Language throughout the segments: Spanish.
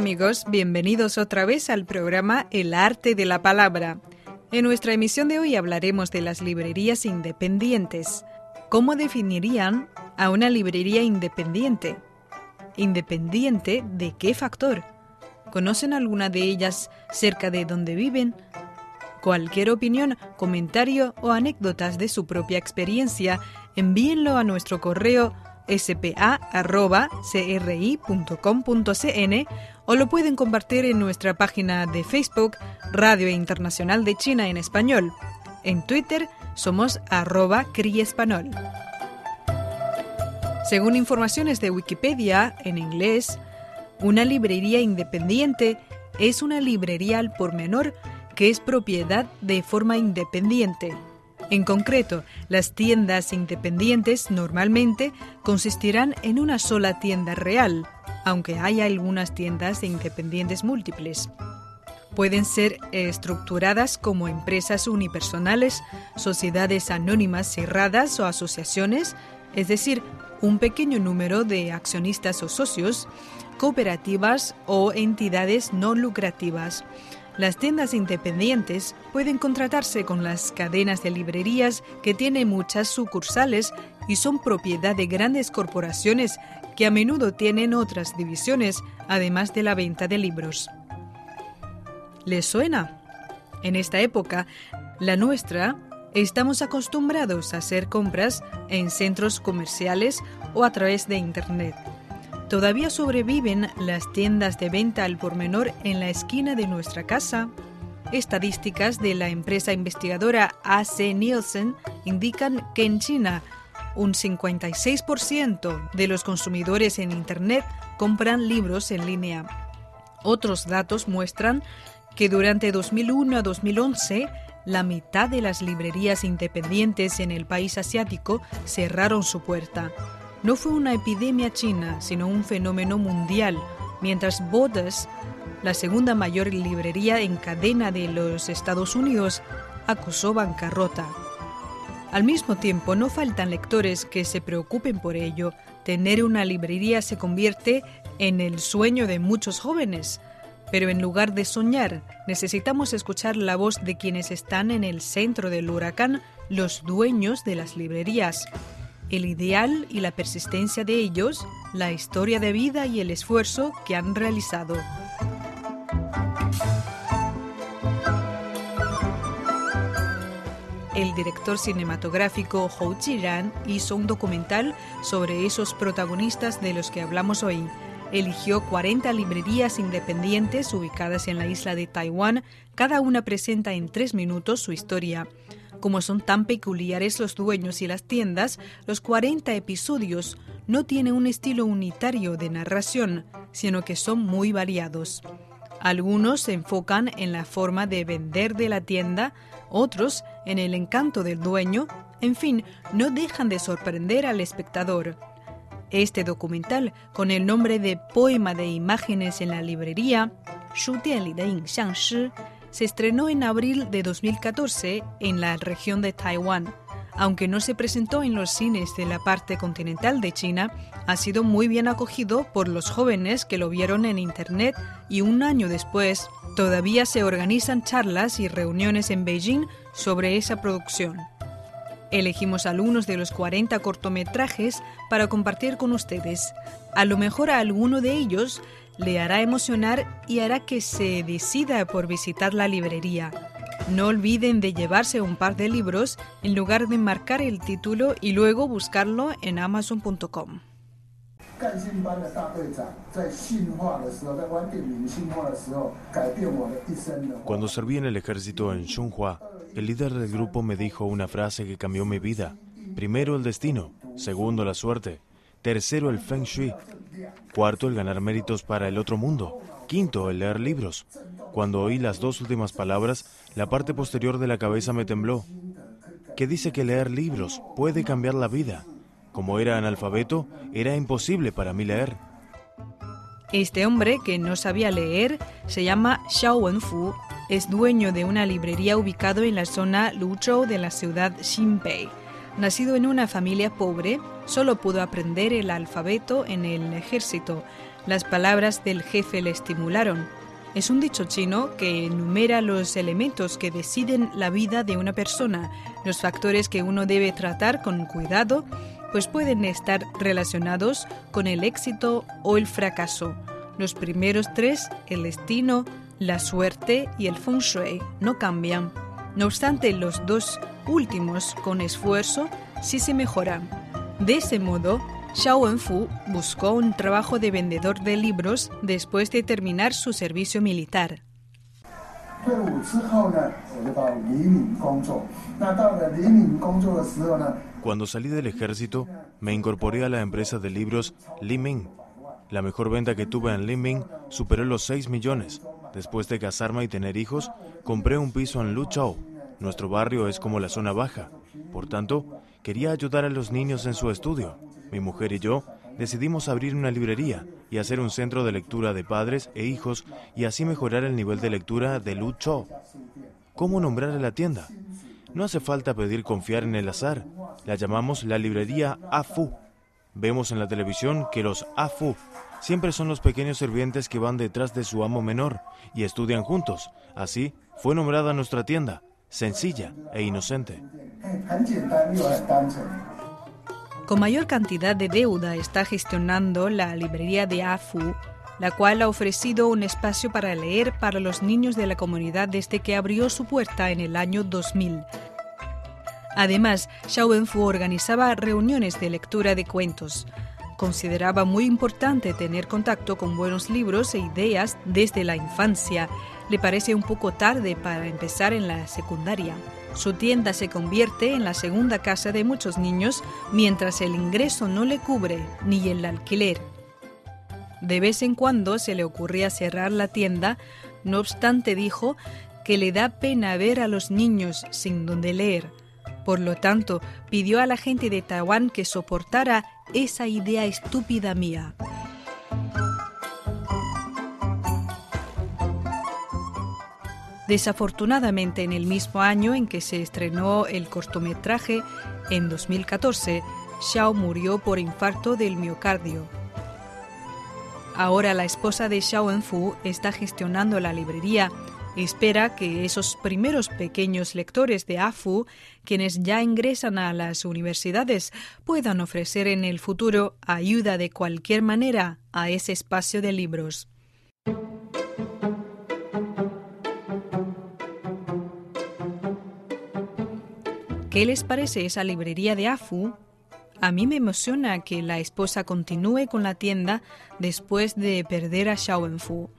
Amigos? Bienvenidos otra vez al programa El arte de la palabra. En nuestra emisión de hoy hablaremos de las librerías independientes. ¿Cómo definirían a una librería independiente? ¿Independiente de qué factor? ¿Conocen alguna de ellas cerca de donde viven? Cualquier opinión, comentario o anécdotas de su propia experiencia, envíenlo a nuestro correo spa.cri.com.cn o lo pueden compartir en nuestra página de Facebook Radio Internacional de China en Español. En Twitter somos arroba criespanol. Según informaciones de Wikipedia en inglés, una librería independiente es una librería al por menor que es propiedad de forma independiente en concreto, las tiendas independientes normalmente consistirán en una sola tienda real, aunque haya algunas tiendas independientes múltiples. Pueden ser estructuradas como empresas unipersonales, sociedades anónimas cerradas o asociaciones, es decir, un pequeño número de accionistas o socios, cooperativas o entidades no lucrativas. Las tiendas independientes pueden contratarse con las cadenas de librerías que tienen muchas sucursales y son propiedad de grandes corporaciones que a menudo tienen otras divisiones, además de la venta de libros. ¿Les suena? En esta época, la nuestra, estamos acostumbrados a hacer compras en centros comerciales o a través de Internet. Todavía sobreviven las tiendas de venta al por menor en la esquina de nuestra casa. Estadísticas de la empresa investigadora AC Nielsen indican que en China un 56% de los consumidores en Internet compran libros en línea. Otros datos muestran que durante 2001 a 2011 la mitad de las librerías independientes en el país asiático cerraron su puerta no fue una epidemia china, sino un fenómeno mundial, mientras Borders, la segunda mayor librería en cadena de los Estados Unidos, acusó bancarrota. Al mismo tiempo, no faltan lectores que se preocupen por ello. Tener una librería se convierte en el sueño de muchos jóvenes. Pero en lugar de soñar, necesitamos escuchar la voz de quienes están en el centro del huracán, los dueños de las librerías el ideal y la persistencia de ellos, la historia de vida y el esfuerzo que han realizado. El director cinematográfico Hou Jiran hizo un documental sobre esos protagonistas de los que hablamos hoy. Eligió 40 librerías independientes ubicadas en la isla de Taiwán. Cada una presenta en tres minutos su historia. Como son tan peculiares los dueños y las tiendas, los 40 episodios no tienen un estilo unitario de narración, sino que son muy variados. Algunos se enfocan en la forma de vender de la tienda, otros en el encanto del dueño, en fin, no dejan de sorprender al espectador. Este documental, con el nombre de Poema de Imágenes en la Librería, se estrenó en abril de 2014 en la región de Taiwán. Aunque no se presentó en los cines de la parte continental de China, ha sido muy bien acogido por los jóvenes que lo vieron en Internet y un año después todavía se organizan charlas y reuniones en Beijing sobre esa producción. Elegimos algunos de los 40 cortometrajes para compartir con ustedes. A lo mejor a alguno de ellos le hará emocionar y hará que se decida por visitar la librería. No olviden de llevarse un par de libros en lugar de marcar el título y luego buscarlo en amazon.com. Cuando serví en el ejército en Xunhua, el líder del grupo me dijo una frase que cambió mi vida. Primero el destino, segundo la suerte, tercero el feng shui Cuarto, el ganar méritos para el otro mundo. Quinto, el leer libros. Cuando oí las dos últimas palabras, la parte posterior de la cabeza me tembló. Que dice que leer libros puede cambiar la vida. Como era analfabeto, era imposible para mí leer. Este hombre, que no sabía leer, se llama Xiao Wenfu. Es dueño de una librería ubicado en la zona Luzhou de la ciudad Xinpei. Nacido en una familia pobre, solo pudo aprender el alfabeto en el ejército. Las palabras del jefe le estimularon. Es un dicho chino que enumera los elementos que deciden la vida de una persona, los factores que uno debe tratar con cuidado pues pueden estar relacionados con el éxito o el fracaso. Los primeros tres, el destino, la suerte y el feng shui, no cambian. No obstante, los dos últimos, con esfuerzo, sí se mejoran. De ese modo, Xiao Wenfu buscó un trabajo de vendedor de libros después de terminar su servicio militar. Cuando salí del ejército, me incorporé a la empresa de libros Li Ming. La mejor venta que tuve en Li Ming superó los 6 millones. Después de casarme y tener hijos, compré un piso en Luchao. Nuestro barrio es como la zona baja. Por tanto, quería ayudar a los niños en su estudio. Mi mujer y yo decidimos abrir una librería y hacer un centro de lectura de padres e hijos y así mejorar el nivel de lectura de Luchao. ¿Cómo nombrar a la tienda? No hace falta pedir confiar en el azar. La llamamos la librería AFU. Vemos en la televisión que los AFU siempre son los pequeños sirvientes que van detrás de su amo menor y estudian juntos. Así fue nombrada nuestra tienda, sencilla e inocente. Con mayor cantidad de deuda está gestionando la librería de AFU, la cual ha ofrecido un espacio para leer para los niños de la comunidad desde que abrió su puerta en el año 2000. Además, Wenfu organizaba reuniones de lectura de cuentos. Consideraba muy importante tener contacto con buenos libros e ideas desde la infancia. Le parece un poco tarde para empezar en la secundaria. Su tienda se convierte en la segunda casa de muchos niños mientras el ingreso no le cubre ni el alquiler. De vez en cuando se le ocurría cerrar la tienda, no obstante dijo que le da pena ver a los niños sin donde leer. Por lo tanto, pidió a la gente de Taiwán que soportara esa idea estúpida mía. Desafortunadamente, en el mismo año en que se estrenó el cortometraje, en 2014, Xiao murió por infarto del miocardio. Ahora la esposa de Xiao Wenfu está gestionando la librería. Espera que esos primeros pequeños lectores de AFU, quienes ya ingresan a las universidades, puedan ofrecer en el futuro ayuda de cualquier manera a ese espacio de libros. ¿Qué les parece esa librería de AFU? A mí me emociona que la esposa continúe con la tienda después de perder a Wenfu.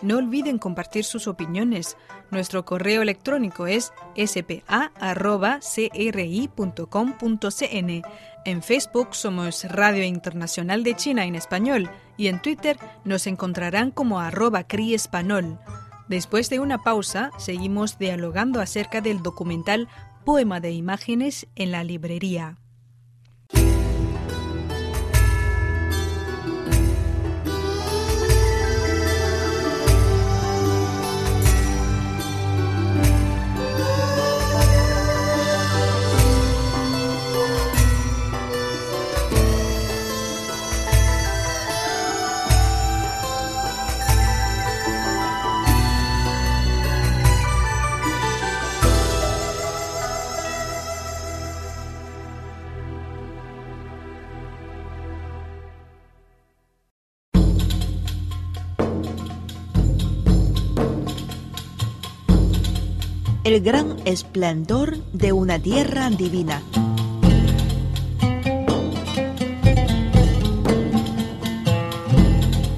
No olviden compartir sus opiniones. Nuestro correo electrónico es spa.cri.com.cn. En Facebook somos Radio Internacional de China en español y en Twitter nos encontrarán como arroba Español. Después de una pausa, seguimos dialogando acerca del documental Poema de imágenes en la librería. El gran esplendor de una tierra divina.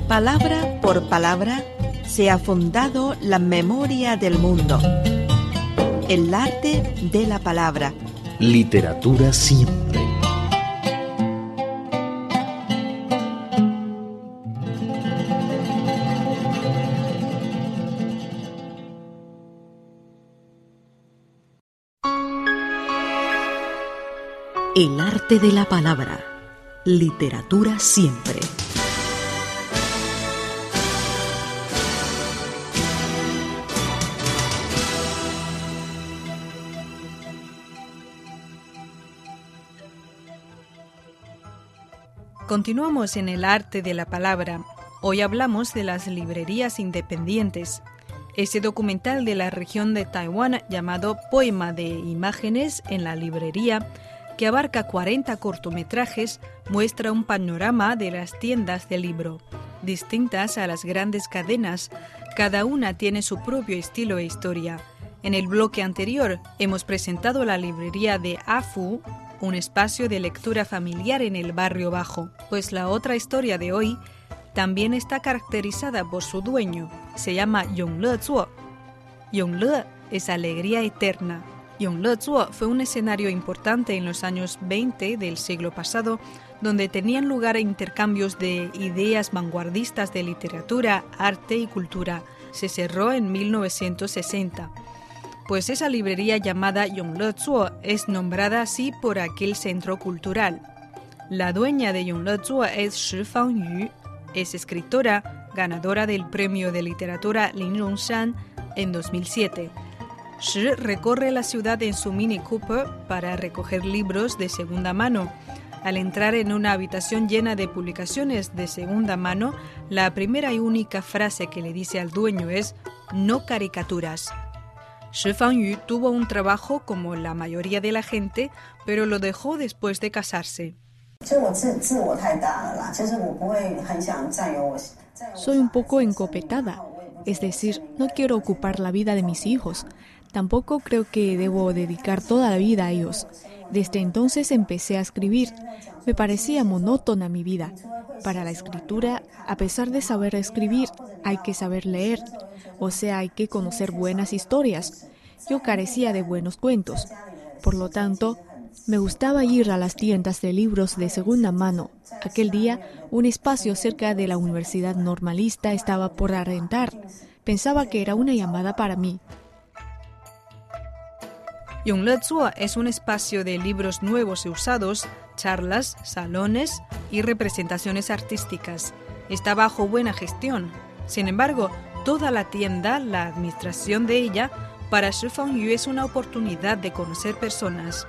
Palabra por palabra se ha fundado la memoria del mundo. El arte de la palabra. Literatura siempre. El arte de la palabra. Literatura siempre. Continuamos en el arte de la palabra. Hoy hablamos de las librerías independientes. Ese documental de la región de Taiwán llamado Poema de Imágenes en la Librería, que abarca 40 cortometrajes, muestra un panorama de las tiendas de libro. Distintas a las grandes cadenas, cada una tiene su propio estilo e historia. En el bloque anterior hemos presentado la librería de Afu, un espacio de lectura familiar en el barrio bajo, pues la otra historia de hoy también está caracterizada por su dueño, se llama Yongle Zuo. Yongle es alegría eterna. Yongle Zuo fue un escenario importante en los años 20 del siglo pasado, donde tenían lugar intercambios de ideas vanguardistas de literatura, arte y cultura. Se cerró en 1960 pues esa librería llamada Yongle Zuo es nombrada así por aquel centro cultural. La dueña de Yongle Zuo es Shi Fangyu, es escritora, ganadora del premio de literatura Lin Rongshan en 2007. Shi recorre la ciudad en su Mini Cooper para recoger libros de segunda mano. Al entrar en una habitación llena de publicaciones de segunda mano, la primera y única frase que le dice al dueño es no caricaturas. Shi Fangyu tuvo un trabajo como la mayoría de la gente, pero lo dejó después de casarse. Soy un poco encopetada, es decir, no quiero ocupar la vida de mis hijos. Tampoco creo que debo dedicar toda la vida a ellos. Desde entonces empecé a escribir. Me parecía monótona mi vida. Para la escritura, a pesar de saber escribir, hay que saber leer, o sea, hay que conocer buenas historias. Yo carecía de buenos cuentos. Por lo tanto, me gustaba ir a las tiendas de libros de segunda mano. Aquel día, un espacio cerca de la Universidad Normalista estaba por arrendar. Pensaba que era una llamada para mí. Yongle Zuo es un espacio de libros nuevos y usados, charlas, salones y representaciones artísticas. Está bajo buena gestión. Sin embargo, toda la tienda, la administración de ella, para Shi Fangyu es una oportunidad de conocer personas.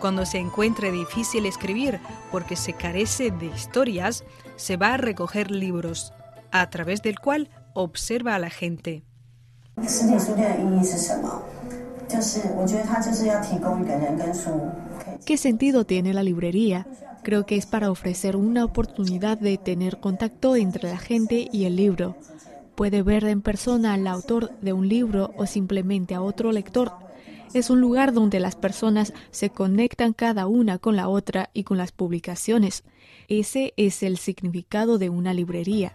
Cuando se encuentre difícil escribir porque se carece de historias, se va a recoger libros, a través del cual observa a la gente. ¿Qué sentido tiene la librería? Creo que es para ofrecer una oportunidad de tener contacto entre la gente y el libro. Puede ver en persona al autor de un libro o simplemente a otro lector. Es un lugar donde las personas se conectan cada una con la otra y con las publicaciones. Ese es el significado de una librería.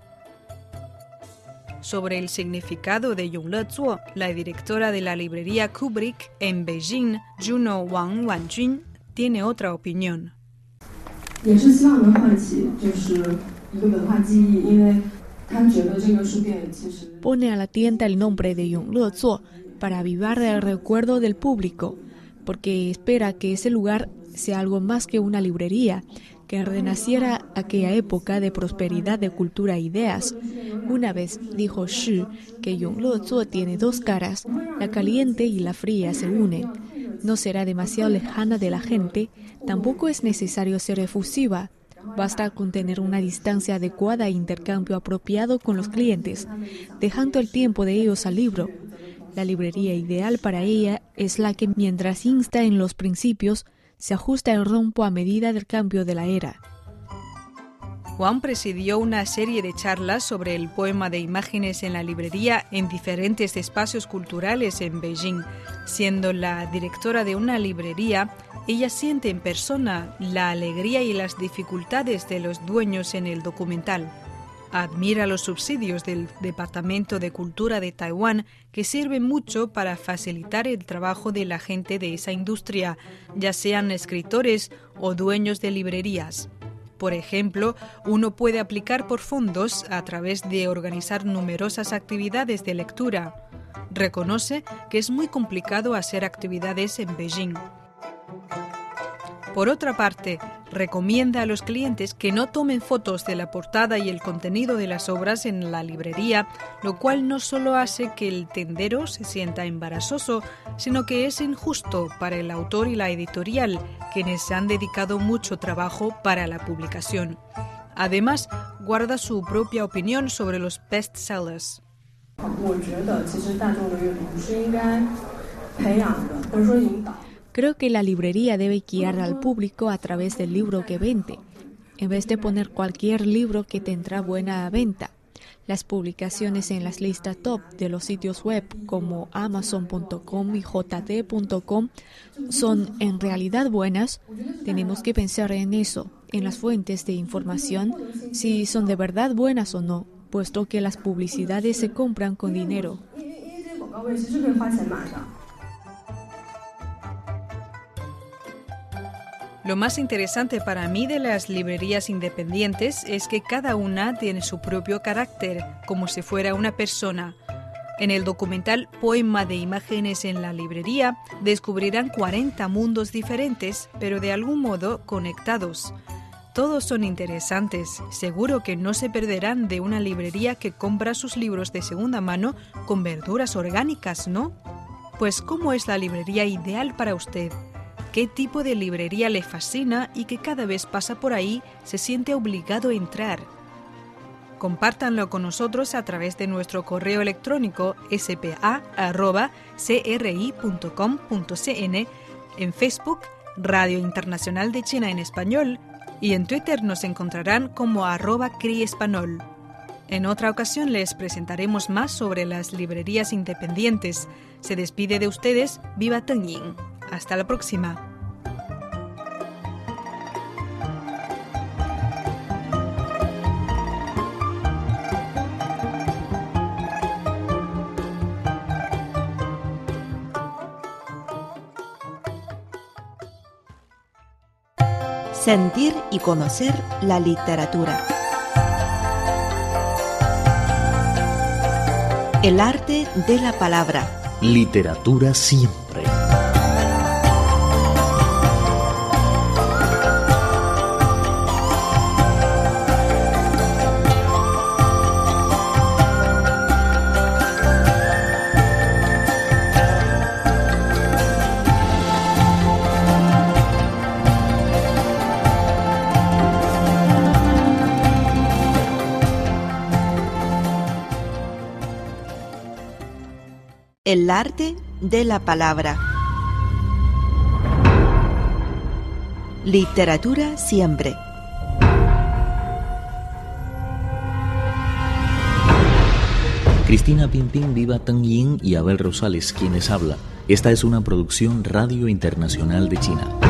Sobre el significado de Yongle Zuo, la directora de la librería Kubrick en Beijing, Juno Wang Wanjun, tiene otra opinión. Pone a la tienda el nombre de Yongle Zuo para avivar el recuerdo del público, porque espera que ese lugar sea algo más que una librería, que renaciera aquella época de prosperidad de cultura e ideas. Una vez dijo Shi que Yongle Zuo tiene dos caras, la caliente y la fría se unen. No será demasiado lejana de la gente, tampoco es necesario ser efusiva. Basta con tener una distancia adecuada e intercambio apropiado con los clientes, dejando el tiempo de ellos al libro. La librería ideal para ella es la que mientras insta en los principios, se ajusta el rompo a medida del cambio de la era. Juan presidió una serie de charlas sobre el poema de imágenes en la librería en diferentes espacios culturales en Beijing. Siendo la directora de una librería, ella siente en persona la alegría y las dificultades de los dueños en el documental. Admira los subsidios del Departamento de Cultura de Taiwán que sirven mucho para facilitar el trabajo de la gente de esa industria, ya sean escritores o dueños de librerías. Por ejemplo, uno puede aplicar por fondos a través de organizar numerosas actividades de lectura. Reconoce que es muy complicado hacer actividades en Beijing. Por otra parte, recomienda a los clientes que no tomen fotos de la portada y el contenido de las obras en la librería, lo cual no solo hace que el tendero se sienta embarazoso, sino que es injusto para el autor y la editorial, quienes han dedicado mucho trabajo para la publicación. Además, guarda su propia opinión sobre los bestsellers. Creo que la librería debe guiar al público a través del libro que vende, en vez de poner cualquier libro que tendrá buena venta. Las publicaciones en las listas top de los sitios web como amazon.com y jd.com son en realidad buenas. Tenemos que pensar en eso, en las fuentes de información, si son de verdad buenas o no, puesto que las publicidades se compran con dinero. Lo más interesante para mí de las librerías independientes es que cada una tiene su propio carácter, como si fuera una persona. En el documental Poema de Imágenes en la Librería descubrirán 40 mundos diferentes, pero de algún modo conectados. Todos son interesantes, seguro que no se perderán de una librería que compra sus libros de segunda mano con verduras orgánicas, ¿no? Pues ¿cómo es la librería ideal para usted? Qué tipo de librería le fascina y que cada vez pasa por ahí se siente obligado a entrar. Compártanlo con nosotros a través de nuestro correo electrónico spa.cri.com.cn, en Facebook, Radio Internacional de China en Español, y en Twitter nos encontrarán como arroba criespanol. En otra ocasión les presentaremos más sobre las librerías independientes. Se despide de ustedes, Viva Teng hasta la próxima. Sentir y conocer la literatura. El arte de la palabra. Literatura siempre El arte de la palabra. Literatura siempre. Cristina Pimpín, Viva Tang Yin y Abel Rosales, quienes habla. Esta es una producción Radio Internacional de China.